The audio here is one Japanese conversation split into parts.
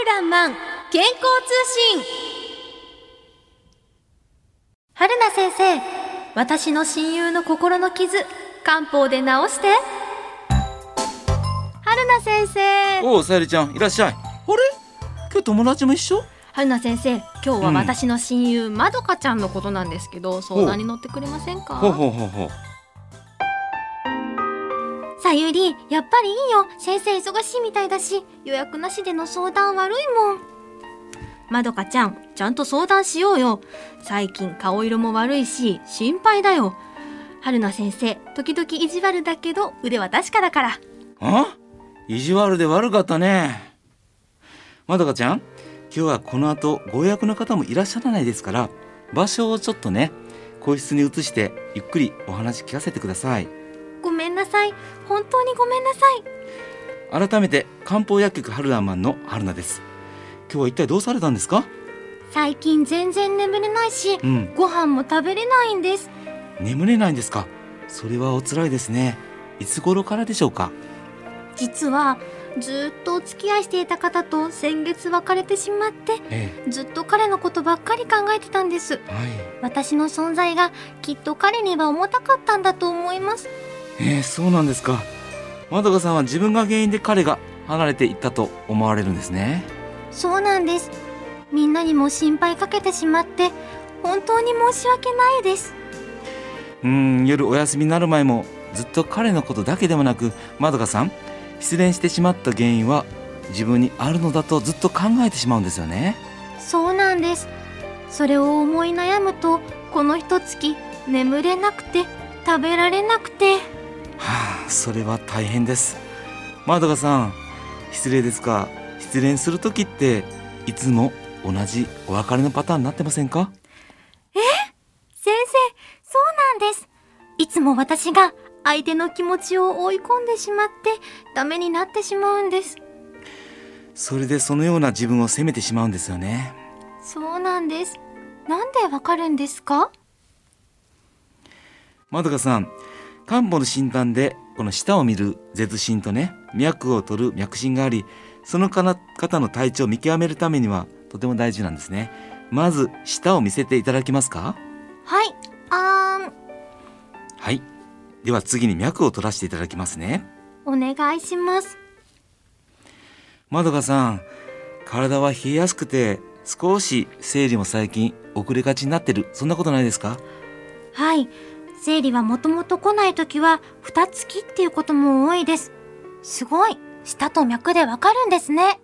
るらんまん健康通信。春名先生私の親友の心の傷漢方で治して。春名先生。おうさゆりちゃんいらっしゃい。あれ？今日友達も一緒？春名先生今日は私の親友、まどかちゃんのことなんですけど相談に乗ってくれませんか？ほうほうほうほうさゆりやっぱりいいよ。先生忙しいみたいだし予約なしでの相談悪いもん。まどかちゃんちゃんと相談しようよ。最近顔色も悪いし心配だよ。春菜先生時々意地悪だけど腕は確かだから。あ？意地悪で悪かったね。まどかちゃん今日はこの後ご予約の方もいらっしゃらないですから場所をちょっとね個室に移してゆっくりお話聞かせてください。さい。本当にごめんなさい。改めて漢方薬局春ラーマンの春菜です。今日は一体どうされたんですか？最近全然眠れないし、うん。ご飯も食べれないんです。眠れないんですか？それはお辛いですね。いつ頃からでしょうか？実はずっとお付き合いしていた方と先月別れてしまってえずっと彼のことばっかり考えてたんです。えはい。私の存在がきっと彼には重たかったんだと思いますえー、そうなんですか。まどかさんは自分が原因で彼が離れていったと思われるんですね。そうなんです。みんなにも心配かけてしまって本当に申し訳ないです。うーん夜お休みになる前もずっと彼のことだけでもなくまどかさん失恋してしまった原因は自分にあるのだとずっと考えてしまうんですよね。そうなんです。それを思い悩むとこの一月眠れなくて食べられなくてはあそれは大変です。まどかさん失礼ですが失恋する時っていつも同じお別れのパターンになってませんか？先生そうなんです。いつも私が相手の気持ちを追い込んでしまってダメになってしまうんです。それでそのような自分を責めてしまうんですよね。そうなんです。なんでわかるんですか？まどかさん漢方の診断でこの舌を見る舌診とね脈を取る脈診がありその方の体調を見極めるためにはとても大事なんですね。まず舌を見せていただけますか？はい。あーん。はい。では次に脈を取らせていただきますね。お願いします。まどかさん体は冷えやすくて少し生理も最近遅れがちになってる。そんなことないですか？はい生理はもともと来ない時は二月っていうことも多いです。すごい。舌と脈でわかるんですね。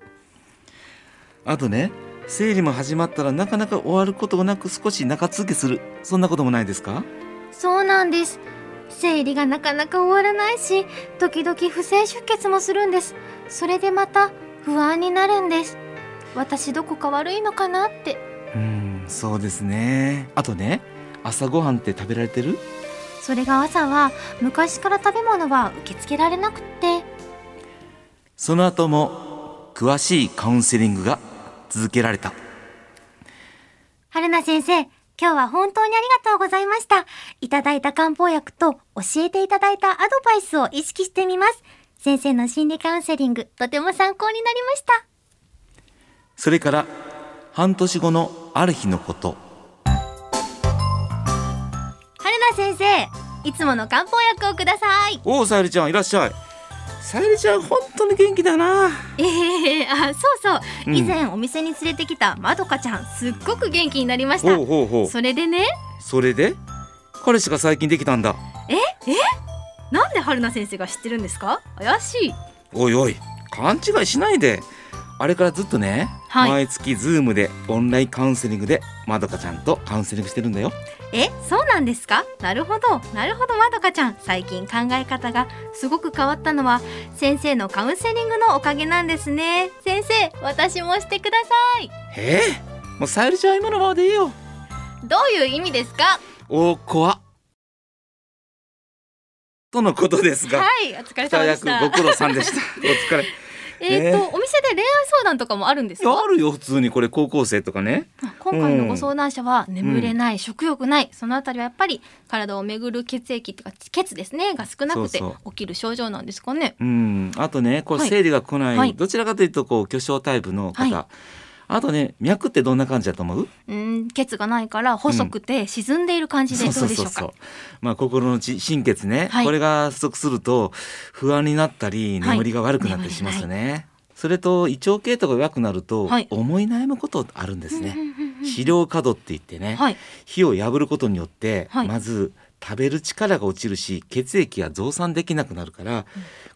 あとね生理も始まったらなかなか終わることなく少し中続けする。そんなこともないですか？そうなんです。生理がなかなか終わらないし時々不正出血もするんです。それでまた不安になるんです。私どこか悪いのかなって。うーんそうですね。あとね朝ごはんって食べられてる？それが朝は昔から食べ物は受け付けられなくって。その後も詳しいカウンセリングが続けられた。春菜先生今日は本当にありがとうございました。いただいた漢方薬と教えていただいたアドバイスを意識してみます。先生の心理カウンセリングとても参考になりました。それから半年後のある日のこと先生いつもの漢方薬をください。おおさゆりちゃんいらっしゃい。さゆりちゃん本当に元気だな。ええあそうそう、うん。以前お店に連れてきたまどかちゃんすっごく元気になりました。ほうほうほう。それでね？それで？彼氏が最近できたんだ。なんで春菜先生が知ってるんですか？怪しい。おいおい勘違いしないで。あれからずっとね、はい。毎月ズームでオンラインカウンセリングでまどかちゃんとカウンセリングしてるんだよ。えそうなんですか？なるほど。なるほどまどかちゃん。最近考え方がすごく変わったのは先生のカウンセリングのおかげなんですね。先生私もしてください。え？えもうさゆりちゃんは今のままでいいよ。どういう意味ですか？おこわとのことですが、はいお疲れ二様でした。役ご苦労さんでした。お疲れ。えっ、と、お店で恋愛相談とかもあるんですか？あるよ普通にこれ高校生とかね。今回のご相談者は眠れない、食欲ないそのあたりはやっぱり体を巡る血液っていうか血ですねが少なくて起きる症状なんですかね？うん。あとねこうはい。生理が来ない、はい。どちらかというとこう巨匠タイプの方、はい。あとね脈ってどんな感じだと思う？うん血がないから細くて沈んでいる感じでどうでしょうか、まあ心のち心血ね、はい。これが不足すると不安になったりはい。眠りが悪くなったりしますよね、それと胃腸系統が弱くなると、はい。思い悩むことあるんですね、うんうんうんうん資料過度って言ってね、はい。火を破ることによって、はい。まず食べる力が落ちるし血液が増産できなくなるから、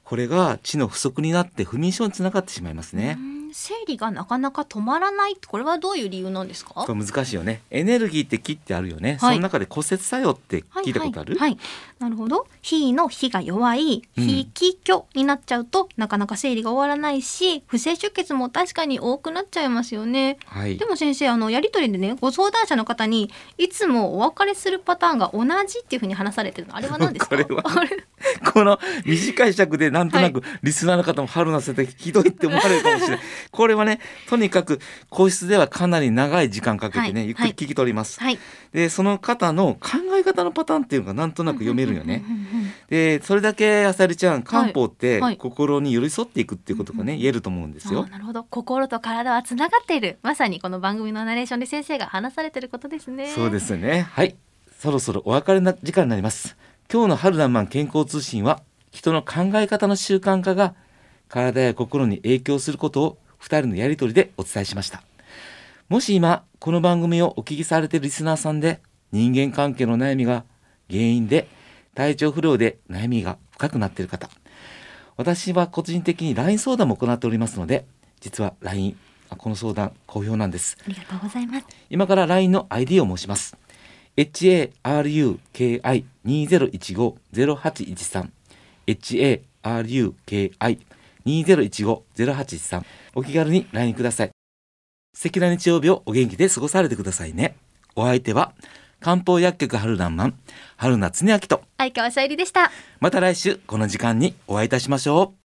これが血の不足になって不眠症につながってしまいますね。うん生理がなかなか止まらないこれはどういう理由なんですか？これ難しいよね。エネルギーって気ってあるよね、はい。その中で骨折作用って聞いたことある、はいはいはい。なるほど。火の火が弱いうん。火気虚になっちゃうと、なかなか生理が終わらないし不正出血も確かに多くなっちゃいますよね。はい。でも先生あのやり取りでねご相談者の方にいつもお別れするパターンが同じっていうふうに話されてるのあれは何ですか？これは。あれ？この短い尺でなんとなくリスナーの方も春なせてひどいって思われるかもしれないこれはねとにかく個室ではかなり長い時間かけてね、はいゆっくり聞き取ります、はい。でその方の考え方のパターンっていうのがなんとなく読めるよね、でそれだけあさりちゃん漢方ってはい。心に寄り添っていくっていうことがね、言えると思うんですよ。なるほど。心と体はつながっている。まさにこの番組のナレーションで先生が話されてることですね。そうですね。はい。そろそろお別れな時間になります。今日の春らんまん健康通信は人の考え方の習慣化が体や心に影響することを二人のやりとりでお伝えしました。もし今この番組をお聞きされているリスナーさんで人間関係の悩みが原因で体調不良で悩みが深くなっている方私は個人的に LINE 相談も行っておりますので実は LINE あこの相談好評なんです。ありがとうございます。今から LINE の ID を申します。haruki2015-0813 haruki2015-0813 お気軽に LINE ください。素敵な日曜日をお元気で過ごされてくださいね。お相手は漢方薬局春らんまん春名恒明と相川さゆりでしたまた来週この時間にお会いいたしましょう。